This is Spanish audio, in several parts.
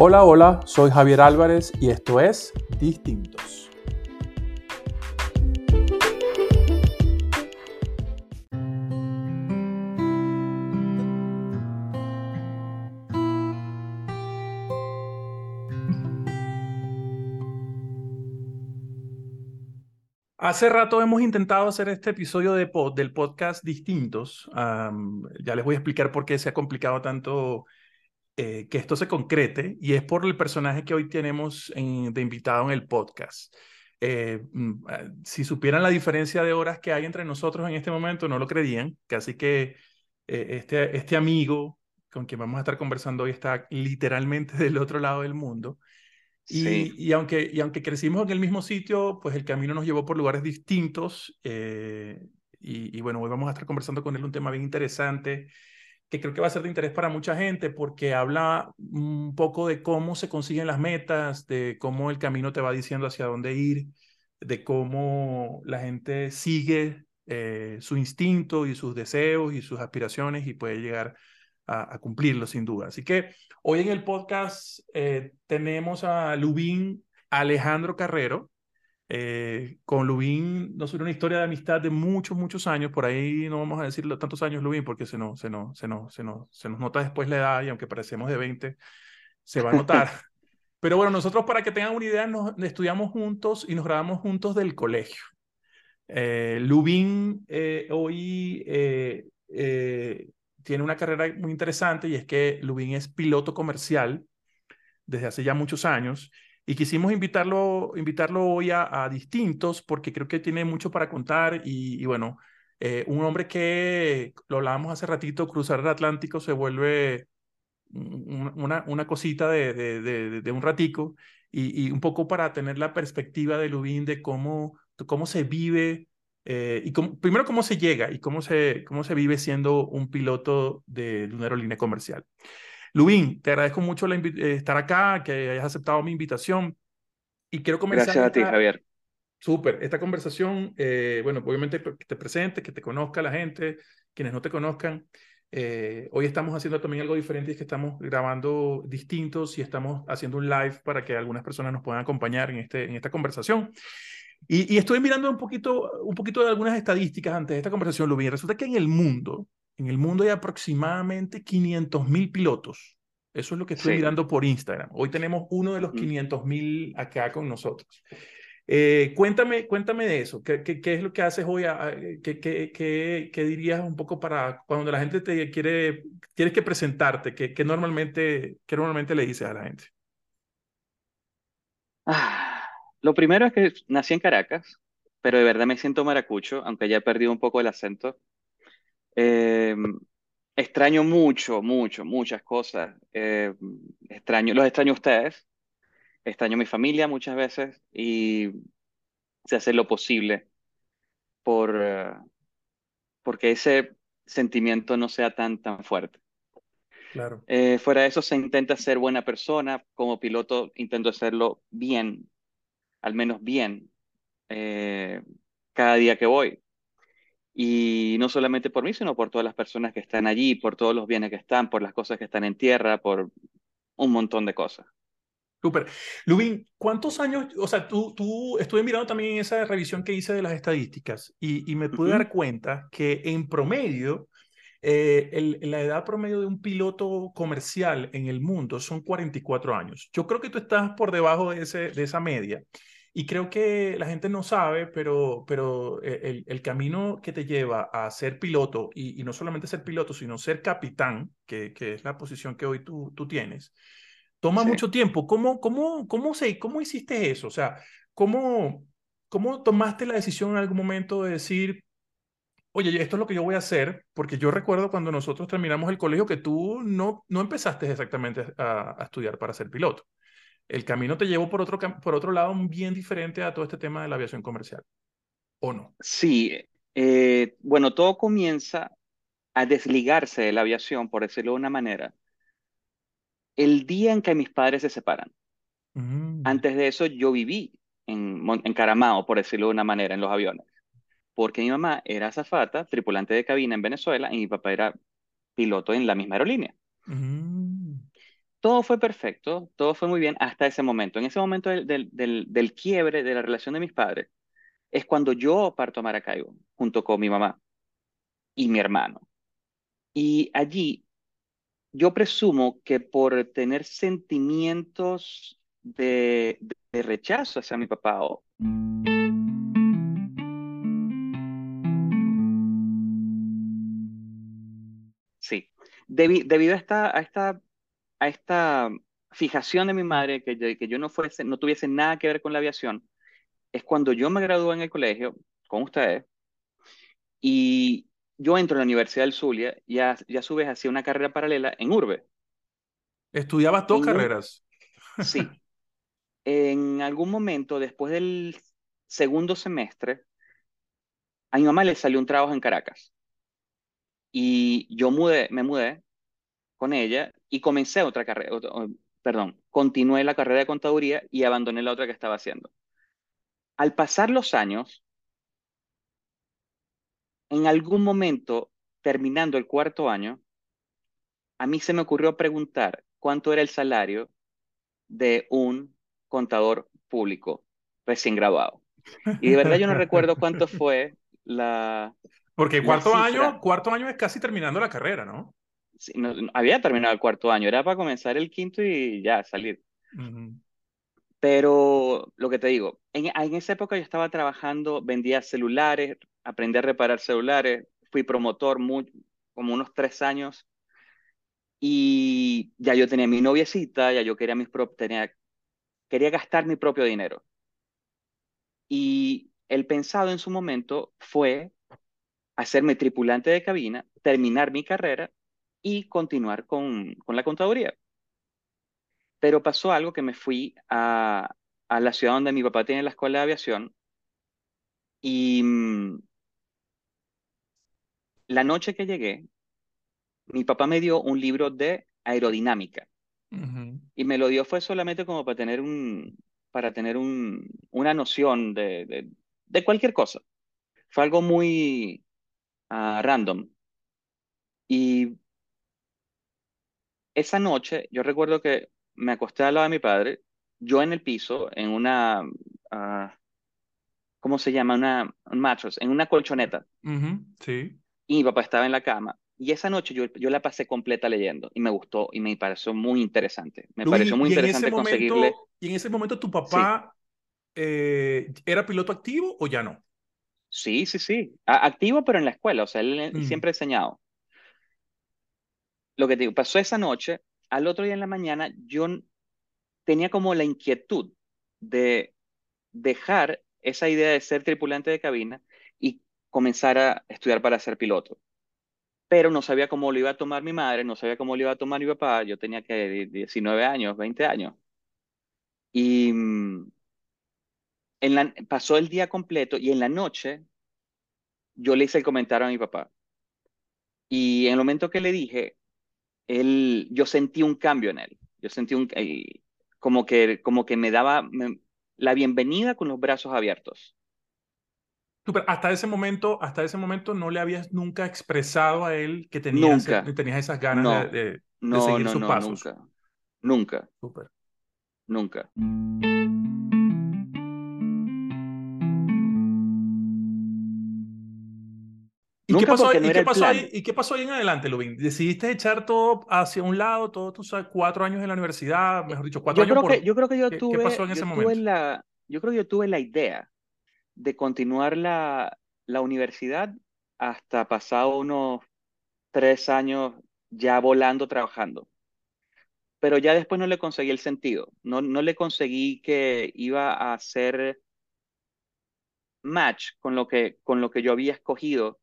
Hola, hola, soy Javier Álvarez y esto es Distintos. Hace rato hemos intentado hacer este episodio de del podcast Distintos. ya les voy a explicar por qué se ha complicado tanto eh, que esto se concrete y es por el personaje que hoy tenemos de invitado en el podcast. Eh, mm, ah, si supieran la diferencia de horas que hay entre nosotros en este momento, no lo creerían, así que eh, este, este amigo con quien vamos a estar conversando hoy está literalmente del otro lado del mundo. Y, y, aunque, y aunque crecimos en el mismo sitio, pues el camino nos llevó por lugares distintos. y, y, bueno, hoy vamos a estar conversando con él un tema bien interesante que creo que va a ser de interés para mucha gente porque habla un poco de cómo se consiguen las metas, de cómo el camino te va diciendo hacia dónde ir, de cómo la gente sigue eh, su instinto y sus deseos y sus aspiraciones y puede llegar a, cumplirlo sin duda. Así que hoy en el podcast eh, tenemos a Lubín Alejandro Carrero. Eh, con Lubín nos una historia de amistad de muchos, muchos años. Por ahí no vamos a decir tantos años, Lubín, porque se nos, se, nos, se, nos, se, nos, se nos nota después la edad y aunque parecemos de 20, se va a notar. Pero bueno, nosotros para que tengan una idea, nos estudiamos juntos y nos grabamos juntos del colegio. Eh, Lubín eh, hoy eh, tiene una carrera muy interesante y es que Lubín es piloto comercial desde hace ya muchos años y quisimos invitarlo, invitarlo hoy a, distintos porque creo que tiene mucho para contar y, bueno, eh, un hombre que, lo hablábamos hace ratito, cruzar el Atlántico se vuelve una, una cosita de, de, un ratico y, y, un poco para tener la perspectiva de Lubin de cómo, cómo se vive eh, y cómo, primero cómo se llega y cómo se, cómo se vive siendo un piloto de una aerolínea comercial. Lubín, te agradezco mucho la eh, estar acá, que hayas aceptado mi invitación. Y quiero comenzar. Gracias a ti, Javier. Súper. Esta conversación, eh, bueno, obviamente que te presente, que te conozca la gente, quienes no te conozcan. Eh, hoy estamos haciendo también algo diferente, es que estamos grabando distintos y estamos haciendo un live para que algunas personas nos puedan acompañar en, este, en esta conversación. Y, y estoy mirando un poquito, un poquito de algunas estadísticas antes de esta conversación, Lubín. Resulta que en el mundo en el mundo hay aproximadamente 500.000 pilotos. Eso es lo que estoy mirando por Instagram. Hoy tenemos uno de los 500.000 acá con nosotros. Eh, cuéntame, cuéntame de eso. ¿Qué, qué, es lo que haces hoy? ¿Qué, qué, qué, dirías un poco para cuando la gente te quiere, tienes que presentarte? ¿Qué, normalmente, qué normalmente le dices a la gente? Ah, lo primero es que nací en Caracas, pero de verdad me siento maracucho, aunque ya he perdido un poco el acento. Eh, extraño mucho, mucho, muchas cosas. Eh, extraño, los extraño a ustedes, extraño a mi familia muchas veces y se hace lo posible por, uh, porque ese sentimiento no sea tan, tan fuerte. Claro. Eh, fuera de eso, se intenta ser buena persona. Como piloto, intento hacerlo bien, al menos bien, cada día que voy. Y no solamente por mí, sino por todas las personas que están allí, por todos los bienes que están, por las cosas que están en tierra, por un montón de cosas. Súper. Lubin, ¿cuántos años? O sea, tú, tú estuve mirando también esa revisión que hice de las estadísticas y, y me pude dar cuenta que en promedio, eh, el, la edad promedio de un piloto comercial en el mundo son 44 años. Yo creo que tú estás por debajo de, ese, de esa media. Y creo que la gente no sabe, pero, pero eh, el, el camino que te lleva a ser piloto, y, y, no solamente ser piloto, sino ser capitán, que, que es la posición que hoy tú, tú tienes, toma mucho tiempo. ¿Cómo, cómo, cómo, se, ¿Cómo hiciste eso? O sea, ¿cómo, ¿cómo tomaste la decisión en algún momento de decir, oye, esto es lo que yo voy a hacer? Porque yo recuerdo cuando nosotros terminamos el colegio que tú no, no empezaste exactamente a, a estudiar para ser piloto el camino te llevó por otro, por otro lado bien diferente a todo este tema de la aviación comercial, ¿o no? Sí, eh, bueno, todo comienza a desligarse de la aviación, por decirlo de una manera, el día en que mis padres se separan. Mm. Antes de eso yo viví en, en Caramao, por decirlo de una manera, en los aviones, porque mi mamá era azafata, tripulante de cabina en Venezuela, y mi papá era piloto en la misma aerolínea. Mm. Todo fue perfecto, todo fue muy bien hasta ese momento. En ese momento del, del, del, quiebre de la relación de mis padres, es cuando yo parto a Maracaibo, junto con mi mamá y mi hermano. Y allí yo presumo que por tener sentimientos de, de rechazo hacia mi papá o Sí, Debi- debido a esta, a esta fijación de mi madre, que, yo- que yo no fuese, no tuviese nada que ver con la aviación, es cuando yo me gradué en el colegio con ustedes y yo entro en la Universidad del Zulia y a, y a su vez hacía una carrera paralela en Urbe. Estudiabas dos En carreras. sí, en algún momento, después del segundo semestre, a mi mamá le salió un trabajo en Caracas y yo mudé, me mudé con ella y comencé otra carrera, o- perdón, continué la carrera de contaduría y abandoné la otra que estaba haciendo. Al pasar los años, en algún momento, terminando el cuarto año, a mí se me ocurrió preguntar cuánto era el salario de un contador público recién graduado. Y de verdad yo no recuerdo cuánto fue la, Porque la cuarto año, cuarto año es casi terminando la carrera, ¿no? Sí, no- había terminado el cuarto año, era para comenzar el quinto y ya salir. Pero lo que te digo, en, en esa época yo estaba trabajando, vendía celulares, aprendí a reparar celulares, fui promotor muy, como unos tres años y ya yo tenía mi noviecita, ya yo quería, mis prop- tenía, quería gastar mi propio dinero. Y el pensado en su momento fue hacerme tripulante de cabina, terminar mi carrera y continuar con, con la contaduría. Pero pasó algo que me fui a, a la ciudad donde mi papá tiene la escuela de aviación y mm, la noche que llegué, mi papá me dio un libro de aerodinámica Ujú. y me lo dio fue solamente como para tener un, para tener un, una noción de, de, de cualquier cosa. Fue algo muy ah, random. Y esa noche yo recuerdo que me acosté al lado de mi padre, yo en el piso, en una, ah, ¿cómo se llama? Una, un mattress, en una colchoneta. Sí. y mi papá estaba en la cama. Y esa noche yo, yo la pasé completa leyendo y me gustó y me pareció muy interesante. Me Luis, pareció muy interesante conseguirle, y en ese momento tu sí, papá eh, ¿era piloto activo o ya no? sí, sí, sí, A- activo pero en la escuela, o sea, él, él Mm, siempre ha enseñado. Lo que te digo, pasó esa noche, al otro día en la mañana yo tenía como la inquietud de dejar esa idea de ser tripulante de cabina y comenzar a estudiar para ser piloto. Pero no sabía cómo lo iba a tomar mi madre, no sabía cómo lo iba a tomar mi papá. Yo tenía que 19 años, 20 años. Y mm, en la, pasó el día completo y en la noche yo le hice el comentario a mi papá. Y en el momento que le dije, él, yo sentí un cambio en él. Yo sentí un, eh, como que, como que me daba me- la bienvenida con los brazos abiertos. Súper. Hasta ese momento, hasta ese momento no le habías nunca expresado a él que tenías, Nunca, tenías esas ganas de, no, de, de no, seguir no, sus no, pasos. nunca, nunca, Súper. nunca. ¿Y qué pasó, no y qué pasó ahí, y qué pasó ahí en adelante, Lubin? ¿Decidiste echar todo hacia un lado, todos tus cuatro años en la universidad, mejor dicho, cuatro Yo años creo que, por... yo creo que yo ¿Qué, qué pasó tuve, en ese yo tuve momento? la, yo creo que yo tuve la idea de continuar la, la universidad hasta pasado unos tres años ya volando, trabajando. Pero ya después no le conseguí el sentido. No, no le conseguí que iba a hacer match con lo que, con lo que yo había escogido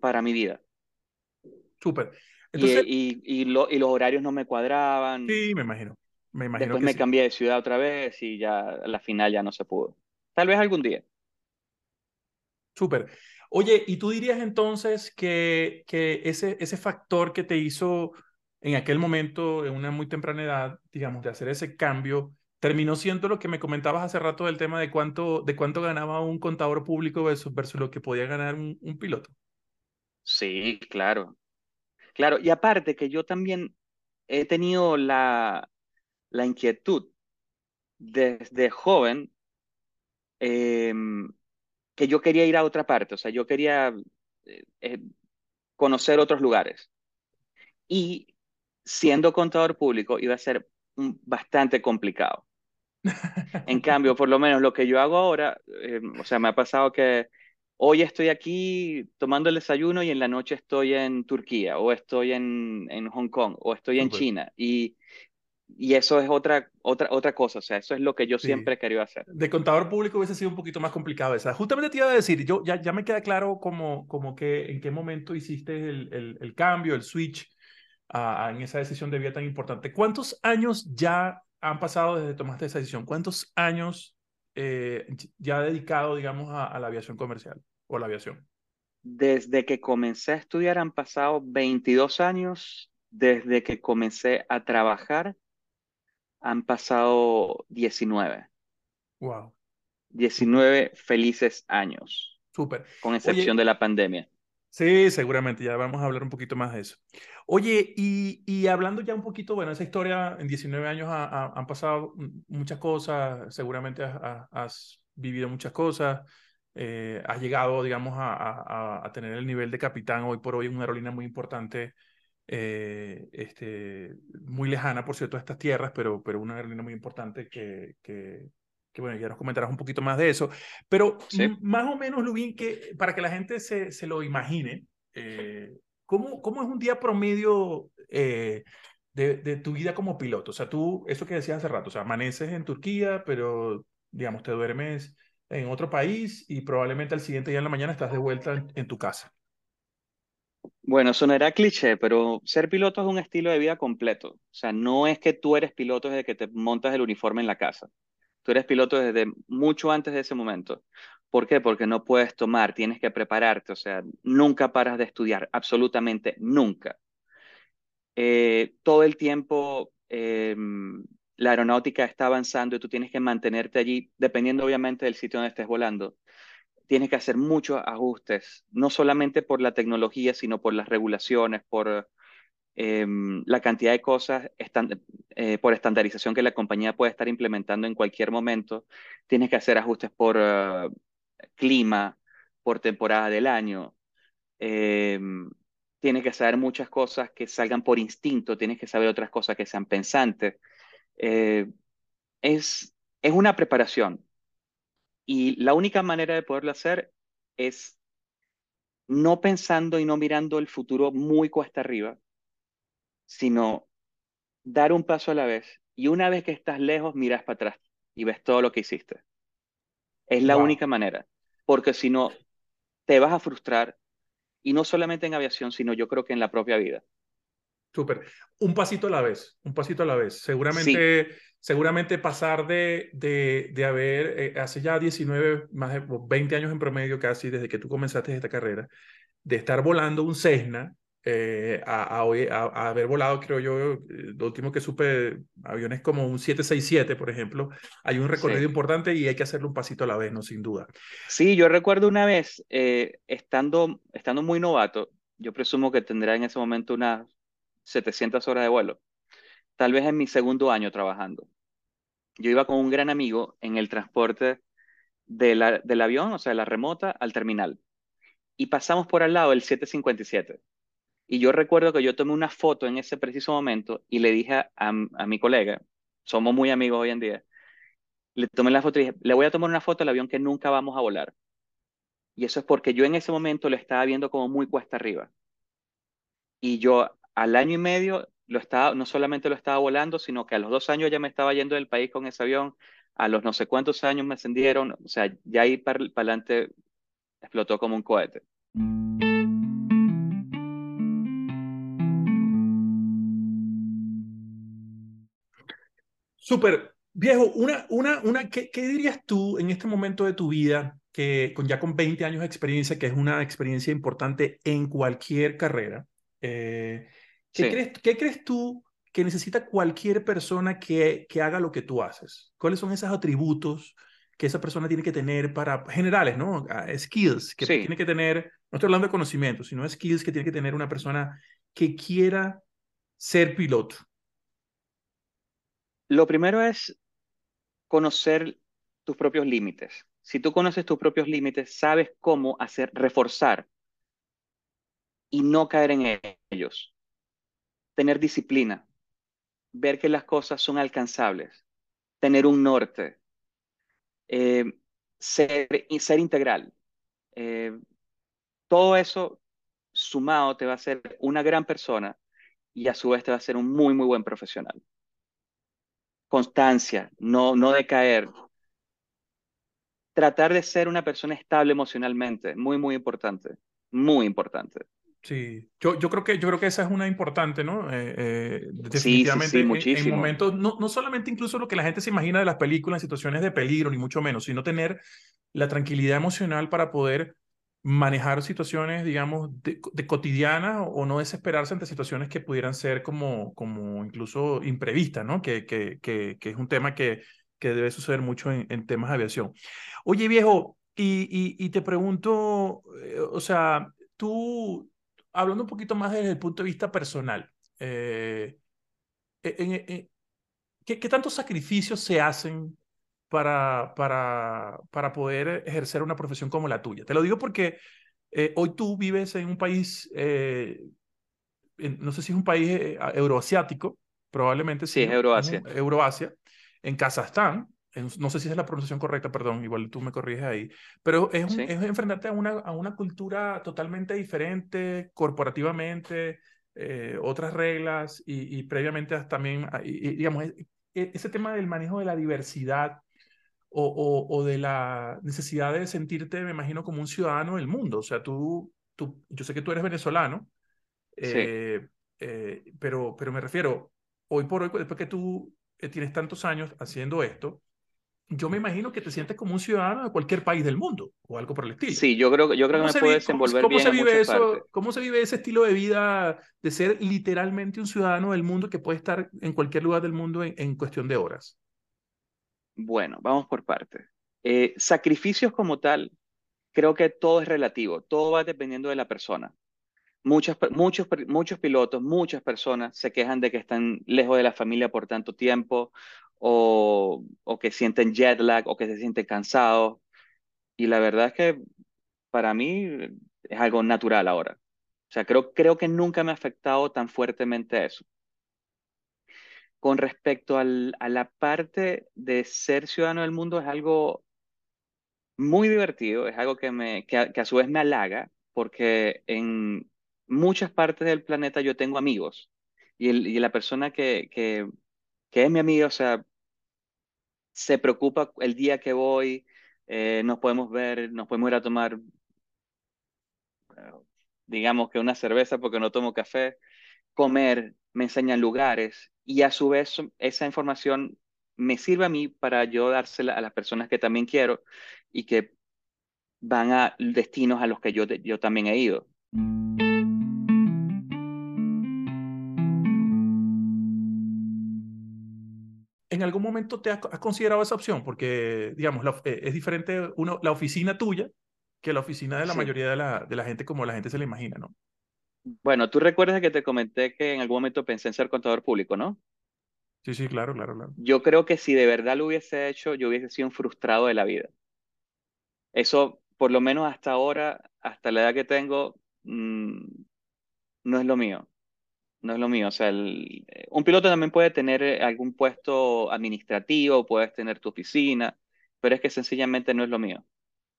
para mi vida. Súper. Y, y, y, lo- y los horarios no me cuadraban. sí, me imagino. Me imagino Después que me sí. cambié de ciudad otra vez y ya a la final ya no se pudo. Tal vez algún día. Súper. Oye, ¿y tú dirías entonces que, que ese, ese factor que te hizo en aquel momento, en una muy temprana edad, digamos, de hacer ese cambio, terminó siendo lo que me comentabas hace rato del tema de cuánto, de cuánto ganaba un contador público versus, versus lo que podía ganar un, un piloto? Sí, claro. Claro, y aparte que yo también he tenido la, la inquietud desde joven em, que yo quería ir a otra parte, o sea, yo quería eh, eh, conocer otros lugares. Y siendo contador público iba a ser bastante complicado. En cambio, por lo menos lo que yo hago ahora, em, o sea, me ha pasado que hoy estoy aquí tomando el desayuno y en la noche estoy en Turquía o estoy en, en Hong Kong o estoy en China. Y, y eso es otra, otra, otra cosa, o sea, eso es lo que yo siempre he querido hacer. De contador público hubiese sido un poquito más complicado esa. Justamente te iba a decir, yo ya, ya me queda claro como, como que en qué momento hiciste el, el, el cambio, el switch en esa decisión de vida tan importante. ¿Cuántos años ya han pasado desde que tomaste esa decisión? ¿Cuántos años eh, ya dedicado, digamos, a, la aviación comercial o la aviación? Desde que comencé a estudiar han pasado 22 años. Desde que comencé a trabajar han pasado 19. Wow. 19 felices años. Súper. Con excepción de la pandemia. Sí, seguramente, ya vamos a hablar un poquito más de eso. Oye, y, y hablando ya un poquito, bueno, esa historia en 19 años han pasado muchas cosas, seguramente has, vivido muchas cosas, eh, has llegado, digamos, a, a, a, tener el nivel de capitán hoy por hoy en una aerolínea muy importante, eh, este, muy lejana, por cierto, a estas tierras, pero, pero una aerolínea muy importante que, que, que bueno, ya nos comentarás un poquito más de eso, pero más o menos, Lubín, que para que la gente se, se lo imagine, eh, ¿cómo, ¿cómo es un día promedio eh, de, de, tu vida como piloto? O sea, tú, eso que decías hace rato, o sea, amaneces en Turquía, pero, digamos, te duermes en otro país y probablemente al siguiente día en la mañana estás de vuelta en, tu casa. Bueno, sonará cliché, pero ser piloto es un estilo de vida completo. O sea, no es que tú eres piloto desde que te montas el uniforme en la casa. Tú eres piloto desde mucho antes de ese momento. ¿Por qué? Porque no puedes tomar, tienes que prepararte, o sea, nunca paras de estudiar, absolutamente nunca. Eh, todo el tiempo em, la aeronáutica está avanzando y tú tienes que mantenerte allí, dependiendo obviamente del sitio donde estés volando. Tienes que hacer muchos ajustes, no solamente por la tecnología, sino por las regulaciones, por Em, la cantidad de cosas eh, por estandarización que la compañía puede estar implementando en cualquier momento. Tienes que hacer ajustes por eh, clima, por temporada del año. Em, tienes que saber muchas cosas que salgan por instinto, tienes que saber otras cosas que sean pensantes. Eh, es, es una preparación y la única manera de poderlo hacer es no pensando y no mirando el futuro muy cuesta arriba, sino dar un paso a la vez. Y una vez que estás lejos, miras para atrás y ves todo lo que hiciste. Es la única manera, porque si no, te vas a frustrar, y no solamente en aviación, sino yo creo que en la propia vida. Súper. Un pasito a la vez, un pasito a la vez. Seguramente, seguramente pasar de, de, de haber, eh, hace ya 19, más de 20 años en promedio casi, desde que tú comenzaste esta carrera, de estar volando un Cessna eh, a, a, haber volado, creo yo, lo último que supe, aviones como un 767, por ejemplo, hay un recorrido importante y hay que hacerlo un pasito a la vez, ¿no? Sin duda. Sí, yo recuerdo una vez, eh, estando, estando muy novato, yo presumo que tendrá en ese momento unas 700 horas de vuelo, tal vez en mi segundo año trabajando. Yo iba con un gran amigo en el transporte de la, del avión, o sea, de la remota, al terminal. Y pasamos por al lado del 757 y yo recuerdo que yo tomé una foto en ese preciso momento y le dije a, a, mi colega, somos muy amigos hoy en día, le tomé la foto y dije, le voy a tomar una foto al avión que nunca vamos a volar. Y eso es porque yo en ese momento lo estaba viendo como muy cuesta arriba. Y yo al año y medio lo estaba, no solamente lo estaba volando, sino que a los dos años ya me estaba yendo del país con ese avión, a los no sé cuántos años me ascendieron, o sea, ya ahí para adelante explotó como un cohete. Súper. Viejo, una, una, una, ¿qué, ¿qué, dirías tú en este momento de tu vida, que con, ya con 20 años de experiencia, que es una experiencia importante en cualquier carrera? Eh, ¿qué, crees, ¿Qué crees tú que necesita cualquier persona que, que haga lo que tú haces? ¿Cuáles son esos atributos que esa persona tiene que tener para, generales, ¿no? Ah, skills que tiene que tener, no estoy hablando de conocimiento, sino skills que tiene que tener una persona que quiera ser piloto Lo primero es conocer tus propios límites. Si tú conoces tus propios límites, sabes cómo hacer, reforzar y no caer en ellos. Tener disciplina, ver que las cosas son alcanzables, tener un norte, eh, ser, ser integral. Eh, todo eso sumado te va a hacer una gran persona y a su vez te va a ser un muy, muy buen profesional. Constancia, no, no decaer. Tratar de ser una persona estable emocionalmente, muy, muy importante, muy importante. Sí, yo, yo, creo que, yo creo que esa es una importante, ¿no? Eh, eh, definitivamente sí, muchísimo. En, momentos, no, no solamente incluso lo que la gente se imagina de las películas en situaciones de peligro, ni mucho menos, sino tener la tranquilidad emocional para poder manejar situaciones, digamos, de, cotidianas o no desesperarse ante situaciones que pudieran ser como, como incluso imprevistas, ¿no? Que, que, que, que es un tema que, que debe suceder mucho en, en temas de aviación. Oye, viejo, y, y, y te pregunto, eh, o sea, tú, hablando un poquito más desde el punto de vista personal, eh, ¿qué, ¿qué tantos sacrificios se hacen para, para, para poder ejercer una profesión como la tuya. Te lo digo porque eh, hoy tú vives en un país, eh, no sé si es un país euroasiático, probablemente sí. es Euroasia. Euroasia, en Kazajstán, no sé si es la pronunciación correcta, perdón, igual tú me corriges ahí, pero es, es enfrentarte a una, a una cultura totalmente diferente, corporativamente, otras reglas y, y previamente también, digamos, e, e, ese tema del manejo de la diversidad o, o, de la necesidad de sentirte, me imagino, como un ciudadano del mundo. O sea, tú, tú yo sé que tú eres venezolano, eh, eh, pero, pero me refiero, hoy por hoy, después que tú eh, tienes tantos años haciendo esto, yo me imagino que te sientes como un ciudadano de cualquier país del mundo o algo por el estilo. Sí, yo creo, yo creo que me puedes desenvolver ¿cómo, bien se vive eso, ¿Cómo se vive ese estilo de vida de ser literalmente un ciudadano del mundo que puede estar en cualquier lugar del mundo en cuestión de horas? Bueno, vamos por partes. Eh, sacrificios como tal, creo que todo es relativo, todo va dependiendo de la persona. Muchos, muchos, muchos pilotos, muchas personas se quejan de que están lejos de la familia por tanto tiempo o, o que sienten jet lag o que se sienten cansados. Y la verdad es que para mí es algo natural ahora. O sea, creo, creo que nunca me ha afectado tan fuertemente eso con respecto al, a la parte de ser ciudadano del mundo es algo muy divertido, es algo que, me, que, a, su vez me halaga, porque en muchas partes del planeta yo tengo amigos y, el, y la persona que, que, que, es mi amigo, o sea, se preocupa el día que voy, eh, nos podemos ver, nos podemos ir a tomar, digamos que una cerveza porque no tomo café, comer, me enseñan lugares y a su vez esa información me sirve a mí para yo dársela a las personas que también quiero y que van a destinos a los que yo, yo también he ido. ¿En algún momento te has, considerado esa opción? Porque, digamos, eh, es diferente uno, la oficina tuya que la oficina de la mayoría de la, de la gente como la gente se le imagina, ¿no? Bueno, tú recuerdas que te comenté que en algún momento pensé en ser contador público, ¿no? Sí, sí, claro, claro, claro. Yo creo que si de verdad lo hubiese hecho, yo hubiese sido un frustrado de la vida. Eso, por lo menos hasta ahora, hasta la edad que tengo, mm, no es lo mío. No es lo mío. O sea, un piloto también puede tener eh, algún puesto administrativo, puedes tener tu oficina, pero es que sencillamente no es lo mío.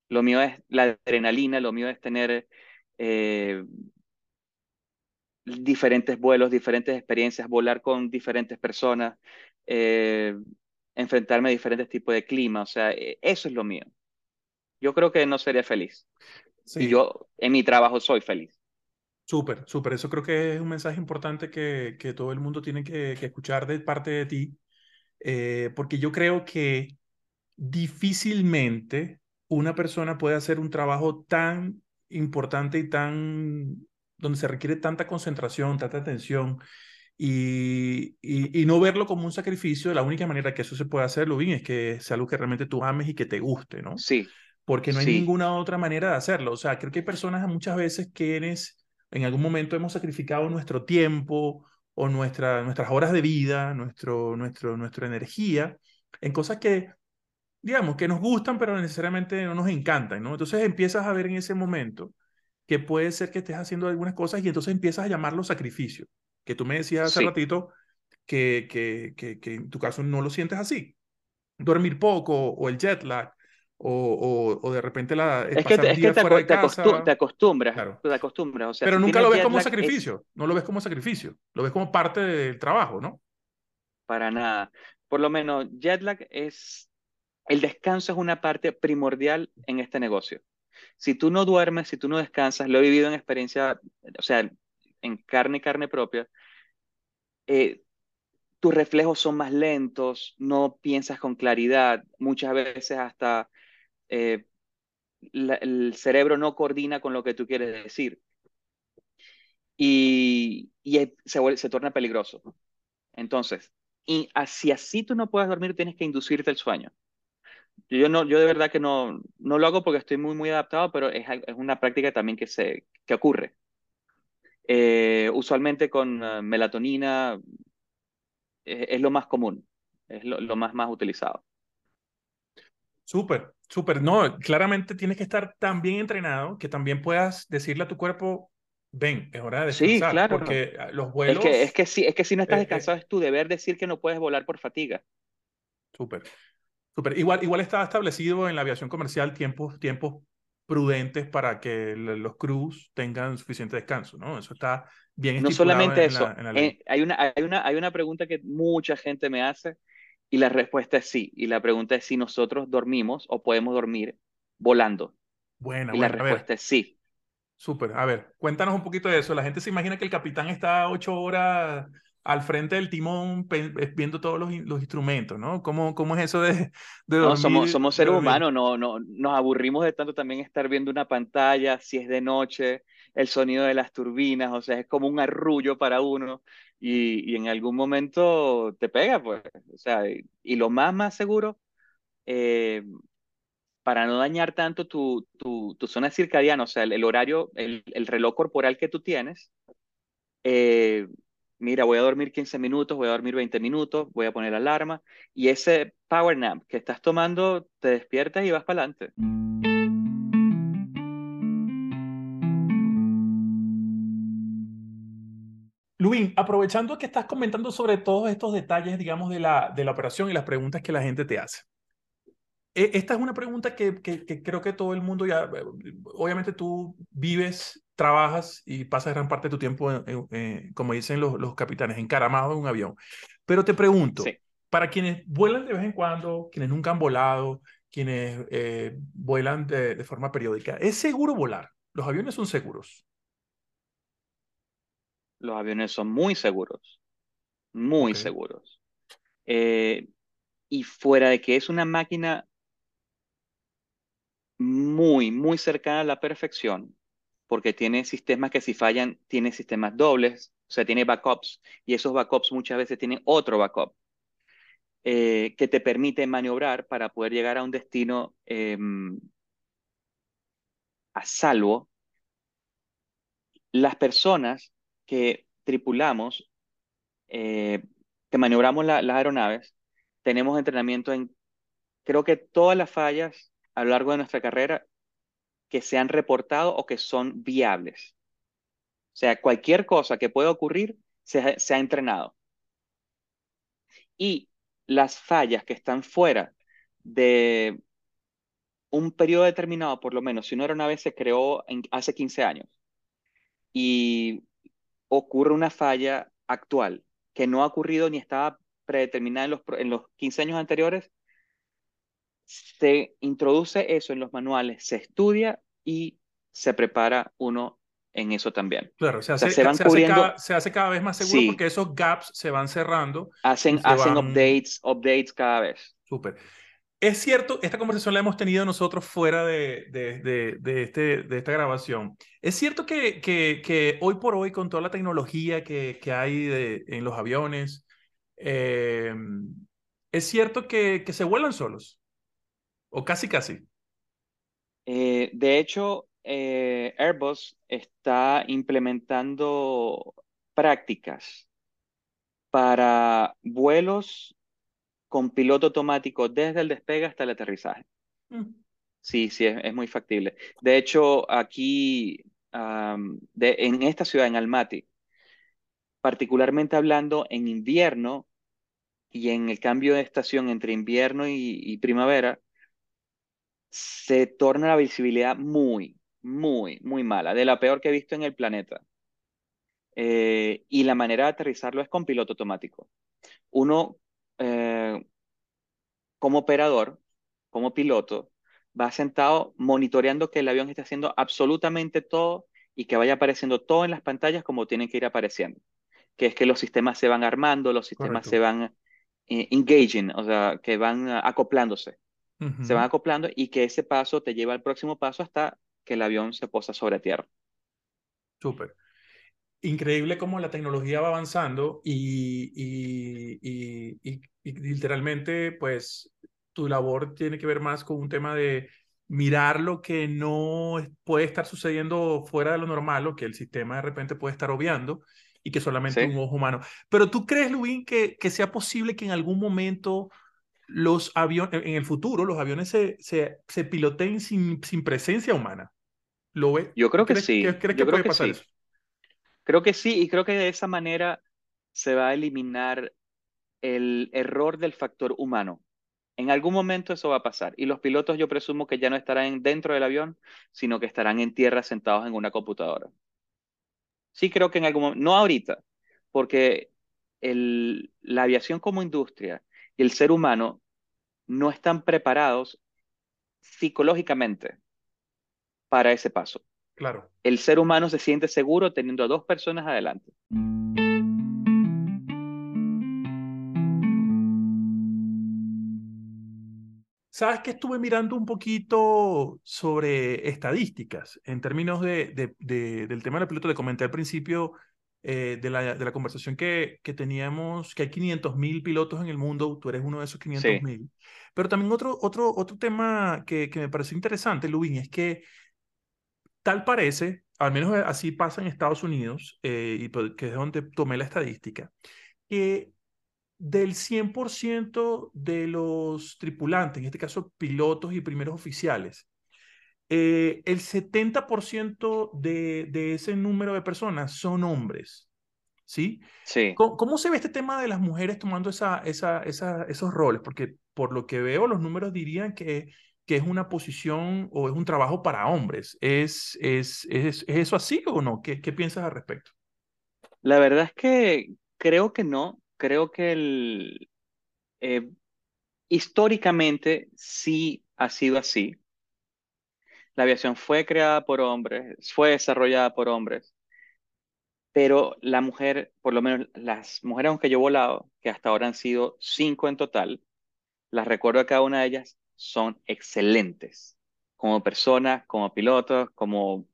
Lo mío es la adrenalina, lo mío es tener eh, diferentes vuelos, diferentes experiencias, volar con diferentes personas, eh, enfrentarme a diferentes tipos de clima, o sea, e, eso es lo mío. Yo creo que no sería feliz. Y yo en mi trabajo soy feliz. Súper, súper. Eso creo que es un mensaje importante que, que todo el mundo tiene que, que escuchar de parte de ti, eh, porque yo creo que difícilmente una persona puede hacer un trabajo tan importante y tan donde se requiere tanta concentración, tanta atención, y, y, no verlo como un sacrificio, la única manera que eso se puede hacerlo bien es que sea algo que realmente tú ames y que te guste, ¿no? Sí. Porque no hay ninguna otra manera de hacerlo. O sea, creo que hay personas muchas veces que en algún momento hemos sacrificado nuestro tiempo o, nuestra, nuestras horas de vida, nuestro, nuestro, nuestra energía en cosas que, digamos, que nos gustan, pero necesariamente no nos encantan, ¿no? Entonces empiezas a ver en ese momento que puede ser que estés haciendo algunas cosas y entonces empiezas a llamarlo sacrificio, que tú me decías hace ratito que, que, que, que en tu caso no lo sientes así. Dormir poco o el jet lag o, o, de repente la es que, es que te, te, acostumbras, te acostumbras. O sea, Pero nunca lo ves como sacrificio, no lo ves como sacrificio, lo ves como parte del trabajo, ¿no? Para nada. Por lo menos jet lag es, el descanso es una parte primordial en este negocio. Si tú no duermes, si tú no descansas, lo he vivido en experiencia, o sea, en carne y carne propia, eh, tus reflejos son más lentos, no piensas con claridad, muchas veces hasta eh, el cerebro no coordina con lo que tú quieres decir. Y, se, se torna peligroso. Entonces, y así así tú no puedes dormir, tienes que inducirte el sueño. Yo, no, yo de verdad que no, no lo hago porque estoy muy, muy adaptado, pero es, es una práctica también que, se, que ocurre. Eh, usualmente con eh, melatonina es, lo más común, es lo, lo más, más utilizado. Súper, súper. No, claramente tienes que estar tan bien entrenado que también puedas decirle a tu cuerpo, ven, es hora de descansar. Sí, claro. Porque ah, los vuelos... Es que, es que, sí, es que si no estás eh, eh, descansado es tu deber decir que no puedes volar por fatiga. Súper, súper. Igual, igual está establecido en la aviación comercial tiempos, tiempos prudentes para que los crews tengan suficiente descanso, ¿no? Eso está bien No solamente eso, eh, hay, una, hay, una, hay una pregunta que mucha gente me hace y la respuesta es sí. Y la pregunta es si nosotros dormimos o podemos dormir volando. Bueno, y la respuesta es sí. Súper. A ver, cuéntanos un poquito de eso. La gente se imagina que el capitán está ocho horas al frente del timón viendo todos los, los instrumentos, ¿no? ¿Cómo, ¿Cómo, es eso de, de dormir? No, somos, somos seres humanos, no, no, nos aburrimos de tanto también estar viendo una pantalla, si es de noche, el sonido de las turbinas, o sea, es como un arrullo para uno y, y en algún momento te pega, pues, o sea, y, lo más, más seguro, eh, para no dañar tanto tu, tu, tu, zona circadiana, o sea, el, horario, el, el, reloj corporal que tú tienes, eh, mira, voy a dormir 15 minutos, voy a dormir 20 minutos, voy a poner alarma, y ese power nap que estás tomando, te despiertas y vas para adelante. Luis, aprovechando que estás comentando sobre todos estos detalles, digamos, de la, de la operación y las preguntas que la gente te hace. E, esta es una pregunta que, que, creo que todo el mundo ya, obviamente tú vives, trabajas y pasas gran parte de tu tiempo, como dicen los, los capitanes, encaramado en un avión. Pero te pregunto, para quienes vuelan de vez en cuando, quienes nunca han volado, quienes eh, vuelan de, de forma periódica, ¿es seguro volar? ¿Los aviones son seguros? Los aviones son muy seguros, muy seguros. Eh, y fuera de que es una máquina muy, muy cercana a la perfección, porque tiene sistemas que si fallan, tiene sistemas dobles, o sea, tiene backups, y esos backups muchas veces tienen otro backup eh, que te permite maniobrar para poder llegar a un destino em, a salvo. Las personas que tripulamos, eh, que maniobramos las aeronaves, tenemos entrenamiento en, creo que todas las fallas a lo largo de nuestra carrera que se han reportado o que son viables. O sea, cualquier cosa que pueda ocurrir se, se ha entrenado. Y las fallas que están fuera de un periodo determinado, por lo menos, si una aeronave se creó en, hace 15 años y ocurre una falla actual que no ha ocurrido ni estaba predeterminada en los, en los 15 años anteriores, se introduce eso en los manuales, se estudia y se prepara uno en eso también. Claro, se hace, se, van cubriendo, se hace cada vez más seguro porque esos gaps se van cerrando. Hacen, hacen updates, updates cada vez. Súper. Es cierto, esta conversación la hemos tenido nosotros fuera de, de, de, este, de esta grabación. Es cierto que, que, que, hoy por hoy, con toda la tecnología que, que hay en los aviones, eh, es cierto que, que se vuelan solos, o casi casi. Eh, de hecho, eh, Airbus está implementando prácticas para vuelos con piloto automático desde el despegue hasta el aterrizaje. Mm. Sí, sí, es, es muy factible. De hecho, aquí, de, en esta ciudad, en Almaty, particularmente hablando en invierno y en el cambio de estación entre invierno y, y primavera, se torna la visibilidad muy, muy, muy mala, de la peor que he visto en el planeta. Eh, y la manera de aterrizarlo es con piloto automático. Uno, eh, como operador, como piloto, va sentado monitoreando que el avión esté haciendo absolutamente todo y que vaya apareciendo todo en las pantallas como tienen que ir apareciendo. Que es que los sistemas se van armando, los sistemas Correcto. se van eh, engaging, o sea, que van ah, acoplándose, se van acoplando y que ese paso te lleva al próximo paso hasta que el avión se posa sobre tierra. Súper. Increíble cómo la tecnología va avanzando y, y, y, literalmente, pues, tu labor tiene que ver más con un tema de mirar lo que no puede estar sucediendo fuera de lo normal, o que el sistema de repente puede estar obviando y que solamente ¿Sí? un ojo humano. Pero tú crees, Lubín, que, que sea posible que en algún momento los aviones, en el futuro, los aviones se, se, se piloteen sin, sin presencia humana? ¿Lo ve? Yo creo que ¿Crees, que- sí, crees que yo creo puede que pasar eso? Creo que sí, y creo que de esa manera se va a eliminar el error del factor humano. En algún momento eso va a pasar. Y los pilotos yo presumo que ya no estarán dentro del avión, sino que estarán en tierra sentados en una computadora. Sí creo que en algún momento, no ahorita, porque el, la aviación como industria y el ser humano no están preparados psicológicamente para ese paso. Claro. El ser humano se siente seguro teniendo a dos personas adelante. Sabes que estuve mirando un poquito sobre estadísticas en términos de, de- de- del tema del piloto. Le comenté al principio eh, de la, de la conversación que, que teníamos que hay 500 mil pilotos en el mundo. Tú eres uno de esos 500 Sí, mil. Pero también otro, otro, otro tema que, que me pareció interesante, Lubin, es que tal parece, al menos así pasa en Estados Unidos, eh, y pues, que es donde tomé la estadística, que del 100% de los tripulantes, en este caso pilotos y primeros oficiales, eh, el 70% de, de ese número de personas son hombres, ¿sí? sí. ¿Cómo, cómo se ve este tema de las mujeres tomando esa, esa, esa, esos roles? Porque por lo que veo, los números dirían que, que es una posición o es un trabajo para hombres. ¿Es, es, es, es eso así o no? ¿Qué, qué piensas al respecto? La verdad es que creo que no. Creo que eh, históricamente sí ha sido así. La aviación fue creada por hombres, fue desarrollada por hombres, pero la mujer, por lo menos las mujeres con que yo he volado, que hasta ahora han sido cinco en total, las recuerdo a cada una de ellas, son excelentes. Como personas, como pilotos, como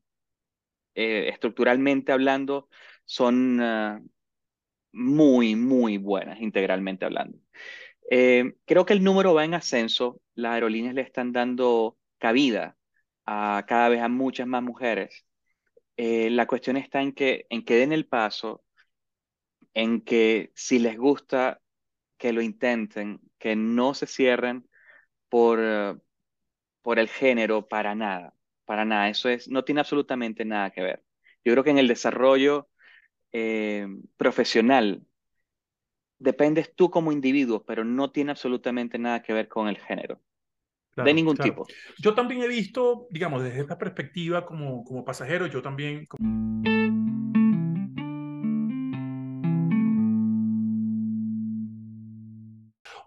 eh, estructuralmente hablando, son ah, muy, muy buenas, integralmente hablando. Eh, creo que el número va en ascenso. Las aerolíneas le están dando cabida a cada vez a muchas más mujeres. Eh, la cuestión está en que, en que den el paso, en que si les gusta, que lo intenten, que no se cierren por, eh, por el género para nada, para nada. Eso es, no tiene absolutamente nada que ver. Yo creo que en el desarrollo eh, profesional dependes tú como individuo, pero no tiene absolutamente nada que ver con el género, de Claro, ningún claro. tipo. Yo también he visto, digamos, desde esta perspectiva como, como pasajero, yo también...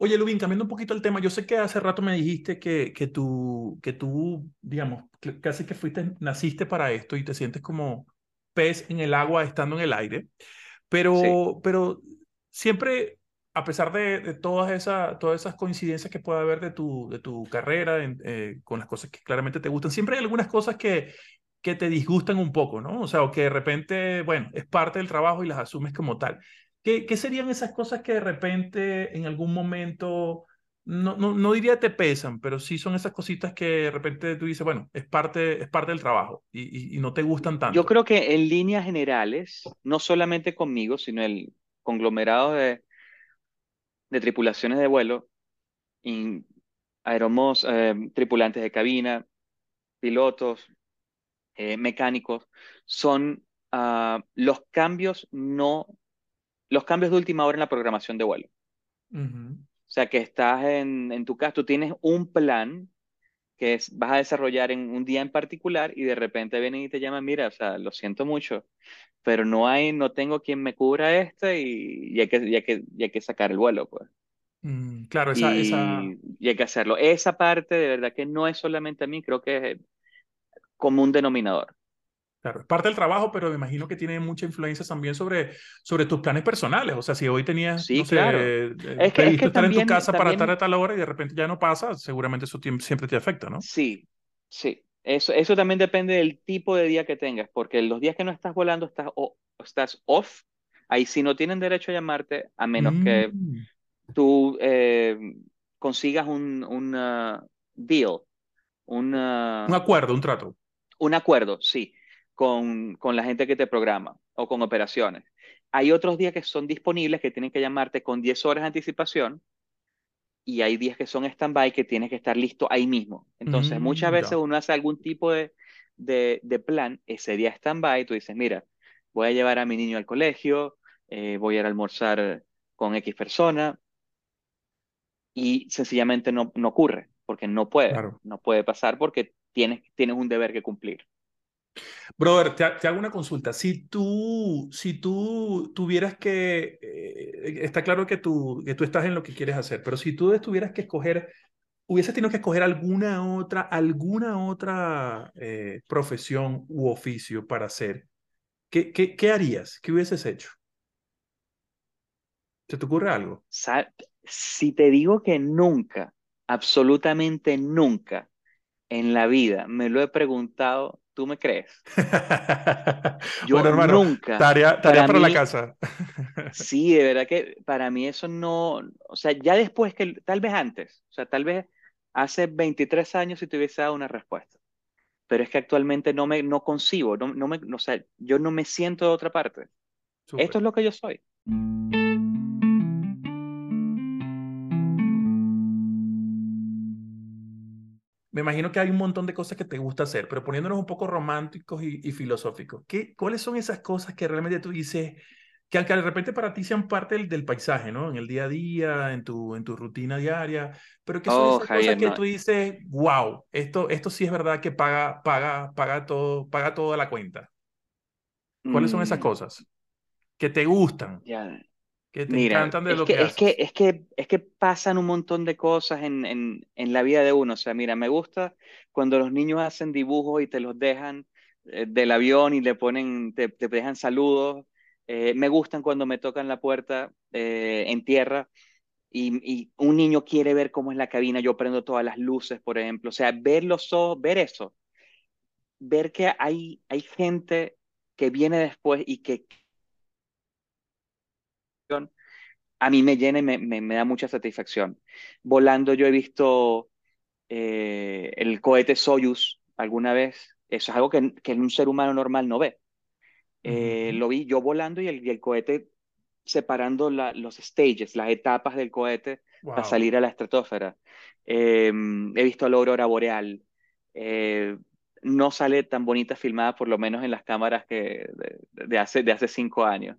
Oye, Lubin, cambiando un poquito el tema, yo sé que hace rato me dijiste que, que tú, que tú, digamos, que casi que fuiste, naciste para esto y te sientes como pez en el agua estando en el aire, Sí, pero, pero siempre, a pesar de, de todas, esas, todas esas coincidencias que puede haber de tu, de tu carrera en- eh, con las cosas que claramente te gustan, siempre hay algunas cosas que, que te disgustan un poco, ¿no? O sea, o que de repente, bueno, es parte del trabajo y las asumes como tal. ¿Qué, qué serían esas cosas que de repente en algún momento, no, no, no diría te pesan, pero sí son esas cositas que de repente tú dices, bueno, es parte, es parte del trabajo y, y, y no te gustan yo tanto? creo que en líneas generales, no solamente conmigo, sino el, conglomerados de, de tripulaciones de vuelo, y aeromos, eh, tripulantes de cabina, pilotos, eh, mecánicos, son ah, los cambios no, los cambios de última hora en la programación de vuelo. Ujú. O sea, que estás en, en tu caso, tú tienes un plan que es, vas a desarrollar en un día en particular y de repente vienen y te llaman, mira, o sea, lo siento mucho, pero no hay, no tengo quien me cubra este y, y hay que, y hay que, y hay que sacar el vuelo, pues. Mm, claro, esa, esa, Y, y hay que hacerlo. Esa parte de verdad que no es solamente a mí, creo que es como un denominador. Claro, es parte del trabajo, pero me imagino que tiene mucha influencia también sobre, sobre tus planes personales. O sea, si hoy tenías, no Sí, sé, claro. eh, Es que, es que estar en tu también, casa para estar a tal hora y de repente ya no pasa, seguramente eso siempre te afecta, ¿no? sí, sí. Eso, eso también depende del tipo de día que tengas, porque los días que no estás volando estás, o, estás off, ahí sí no tienen derecho a llamarte, a menos que Mm, tú eh, consigas un, un uh, deal, un, un acuerdo, un trato. un acuerdo, sí, con, con la gente que te programa o con operaciones. Hay otros días que son disponibles que tienen que llamarte con 10 horas de anticipación y hay días que son stand-by que tienes que estar listo ahí mismo. Entonces, muchas Mm, veces ya, uno hace algún tipo de, de, de plan, ese día stand-by, tú dices, mira, voy a llevar a mi niño al colegio, eh, voy a ir a almorzar con X persona y sencillamente no, no ocurre, porque no puede, claro. no puede pasar porque tienes, tienes un deber que cumplir. Brother, te, ha- te hago una consulta. Si tú, si tú tuvieras que, eh, está claro que tú, que tú estás en lo que quieres hacer, pero si tú tuvieras que escoger, hubieses tenido que escoger alguna otra, alguna otra eh, profesión u oficio para hacer, ¿qué, qué, qué harías? ¿Qué hubieses hecho? ¿Se te ocurre algo? Si te digo que nunca, absolutamente nunca en la vida me lo he preguntado, ¿tú me crees? Bueno, Yo hermano, nunca, tarea, tarea para para la mí, casa. sí, de verdad que para mí eso no, o sea, ya después que, tal vez antes, o sea, tal vez hace 23 años si te hubiese dado una respuesta, pero es que actualmente no me, no concibo, no, no me, o sea, yo no me siento de otra parte. Esto Súper. es lo que yo soy. Me imagino que hay un montón de cosas que te gusta hacer, pero poniéndonos un poco románticos y, y filosóficos, ¿qué, ¿cuáles son esas cosas que realmente tú dices, que aunque de repente para ti sean parte del, del paisaje, ¿no? En el día a día, en tu, en tu rutina diaria, pero que son Oh, esas cosas que no. tú dices, wow, esto, esto sí es verdad que paga, paga, paga todo, paga toda la cuenta. ¿Cuáles son esas Mm, cosas que te gustan, ya. Que te Mira, encantan de es lo que que, es que, es que, es que pasan un montón de cosas en, en, en la vida de uno. O sea, mira, me gusta cuando los niños hacen dibujos y te los dejan eh, del avión y le ponen, te, te dejan saludos. Eh, me gustan cuando me tocan la puerta eh, en tierra y, y un niño quiere ver cómo es la cabina. Yo prendo todas las luces, por ejemplo. O sea, ver los ojos, ver eso, ver que hay, hay gente que viene después y que a mí me llena y me, me, me da mucha satisfacción. Volando yo he visto eh, el cohete Soyuz alguna vez. Eso es algo que, que un ser humano normal no ve. Eh, lo vi yo volando y el, y el cohete separando la- los stages, las etapas del cohete para Wow. salir a la estratosfera. Eh, he visto la aurora boreal. Eh, no sale tan bonita filmada, por lo menos en las cámaras que de, de hace, de hace cinco años.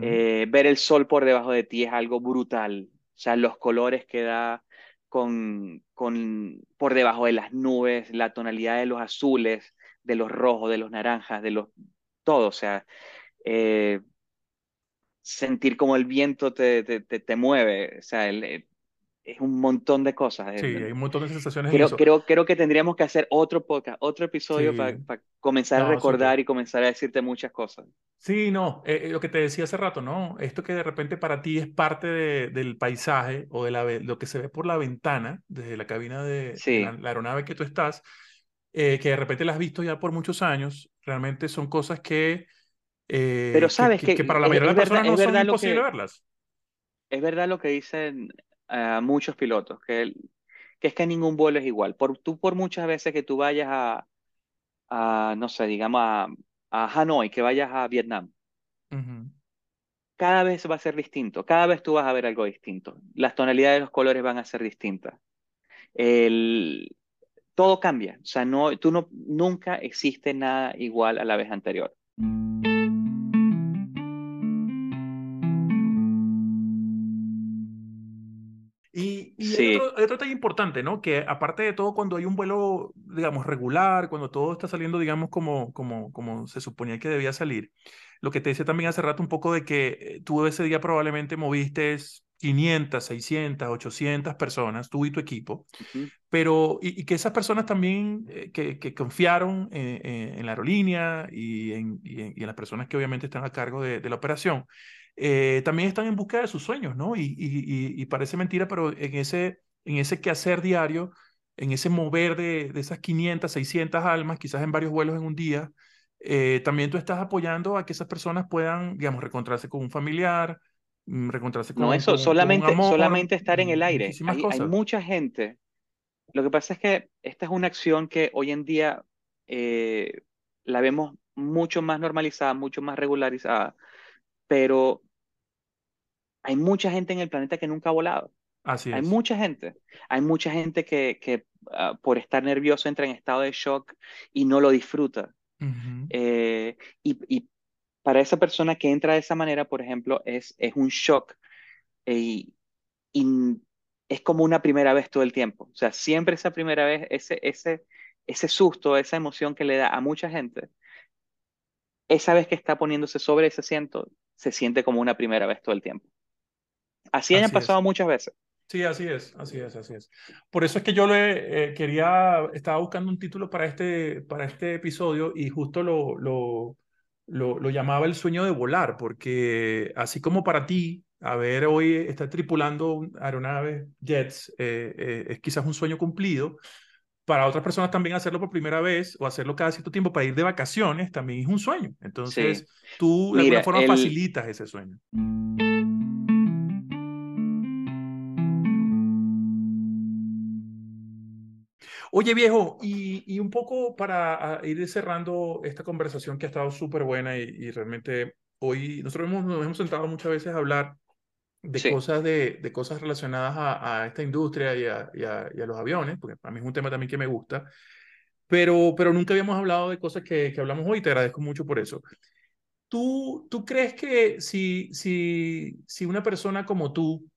Eh, ver el sol por debajo de ti es algo brutal. O sea, los colores que da con, con, por debajo de las nubes, la tonalidad de los azules, de los rojos, de los naranjas, de los... Todo, o sea, eh, sentir como el viento te, te, te, te mueve, o sea, el- eh, es un montón de cosas. Sí, hay un montón de sensaciones en Creo, eso. creo, creo que tendríamos que hacer otro podcast, otro episodio Sí, para comenzar a no, recordar y comenzar a decirte muchas cosas. Sí, no, eh, eh, lo que te decía hace rato, ¿no? Esto que de repente para ti es parte de- del paisaje o de la, lo que se ve por la ventana desde la cabina de, de la, aeronave que tú estás, eh, que de repente la has visto ya por muchos años, realmente son cosas que, pero eh, sabes que, que que para la es, mayoría de es las personas es no son verdad lo imposible verlas. es verdad lo que dicen muchos pilotos, que, es que ningún vuelo es igual. Por, tú por muchas veces que tú vayas a, a, no sé, digamos a, a Hanoi, que vayas a Vietnam, cada vez va a ser distinto, cada vez tú vas a ver algo distinto. Las tonalidades de los colores van a ser distintas. El, todo cambia, o sea, no, tú no, nunca existe nada igual a la vez anterior. Hay, otro, detalle importante, ¿no? Que aparte de todo, cuando hay un vuelo, digamos, regular, cuando todo está saliendo, digamos, como, como, como se suponía que debía salir, lo que te decía también hace rato un poco de que eh, tú ese día probablemente moviste 500, 600, 800 personas, tú y tu equipo, pero y, que esas personas también eh, que, que, confiaron en la aerolínea y en, y en, las personas que obviamente están a cargo de, de la operación, eh, también están en busca de sus sueños, ¿no? Y, y, y, parece mentira, pero en ese, en ese quehacer diario, en ese mover de, de esas 500, 600 almas, quizás en varios vuelos en un día, eh, también tú estás apoyando a que esas personas puedan, digamos, reencontrarse con un familiar, mm, reencontrarse con No, eso, con, solamente, con un amor, solamente estar en el aire. Hay, cosas. hay mucha gente. Lo que pasa es que esta es una acción que hoy en día eh, la vemos mucho más normalizada, mucho más regularizada, pero hay mucha gente en el planeta que nunca ha volado. Así Hay es. mucha gente. Hay mucha gente que, que ah, por estar nervioso entra en estado de shock y no lo disfruta. Eh, y, y para esa persona que entra de esa manera, por ejemplo, es, es un shock. eh, y, y es como una primera vez todo el tiempo. O sea, siempre esa primera vez, ese, ese, ese susto, esa emoción que le da a mucha gente, esa vez que está poniéndose sobre ese asiento, se siente como una primera vez todo el tiempo. Así hayan Así es. pasado muchas veces. Sí, así es, así es, así es. Por eso es que yo le eh, quería, estaba buscando un título para este, para este episodio y justo lo, lo, lo, lo llamaba el sueño de volar, porque así como para ti, a ver, hoy estar tripulando aeronaves, jets, eh, eh, es quizás un sueño cumplido. Para otras personas también hacerlo por primera vez o hacerlo cada cierto tiempo para ir de vacaciones también es un sueño. Sí. Entonces, tú de alguna Mira, forma el, facilitas ese sueño. Oye, viejo, y, y un poco para ir cerrando esta conversación que ha estado súper buena y, y realmente hoy nosotros hemos, nos hemos sentado muchas veces a hablar de sí. cosas, de, de cosas relacionadas a, a esta industria y a, y, a, y a los aviones, porque para mí es un tema también que me gusta, pero, pero nunca habíamos hablado de cosas que, que hablamos hoy, te agradezco mucho por eso. ¿Tú, tú crees que si, si, si una persona como tú,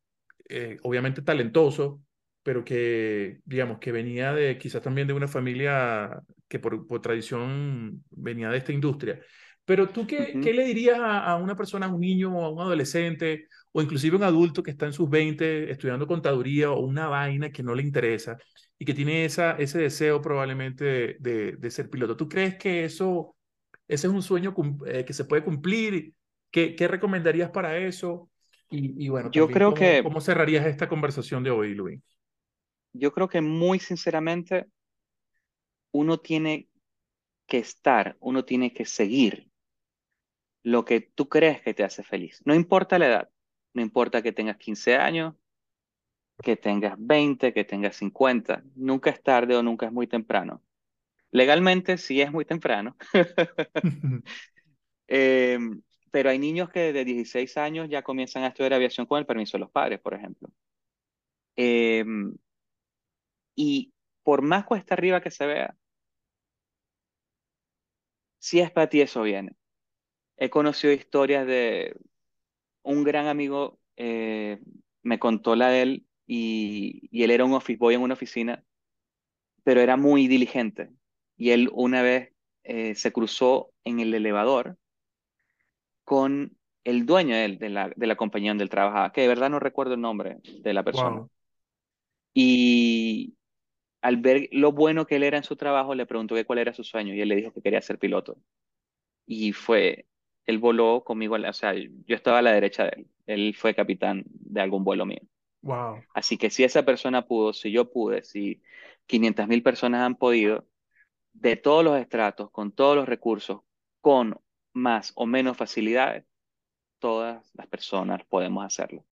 eh, obviamente talentoso, pero que, digamos, que venía de quizás también de una familia que por, por tradición venía de esta industria. Pero tú, ¿qué, Ujú. qué le dirías a, a una persona, a un niño o a un adolescente o inclusive un adulto que está en sus 20 estudiando contaduría o una vaina que no le interesa y que tiene esa, ese deseo probablemente de, de, de ser piloto? ¿Tú crees que eso, ese es un sueño eh, que se puede cumplir? ¿Qué, qué recomendarías para eso? Y, y bueno, Yo creo ¿cómo, que, cómo cerrarías esta conversación de hoy, Luis? Yo creo que muy sinceramente uno tiene que estar, uno tiene que seguir lo que tú crees que te hace feliz. No importa la edad, no importa que tengas 15 años, que tengas 20, que tengas 50, nunca es tarde o nunca es muy temprano. Legalmente sí es muy temprano, eh, pero hay niños que de 16 años ya comienzan a estudiar aviación con el permiso de los padres, por ejemplo. Eh, y por más cuesta arriba que se vea, si es para ti eso viene. He conocido historias de un gran amigo, eh, me contó la de él y, y él era un office boy en una oficina, pero era muy diligente. Y él una vez eh, se cruzó en el elevador con el dueño de, él, de la, de la compañía donde él trabajaba, que de verdad no recuerdo el nombre de la persona. Wow, Y al ver lo bueno que él era en su trabajo, le preguntó que cuál era su sueño y él le dijo que quería ser piloto. Y fue, él voló conmigo, o sea, yo estaba a la derecha de él. Él fue capitán de algún vuelo mío. wow. Así que si esa persona pudo, si yo pude, si 500 mil personas han podido, de todos los estratos, con todos los recursos, con más o menos facilidades, todas las personas podemos hacerlo.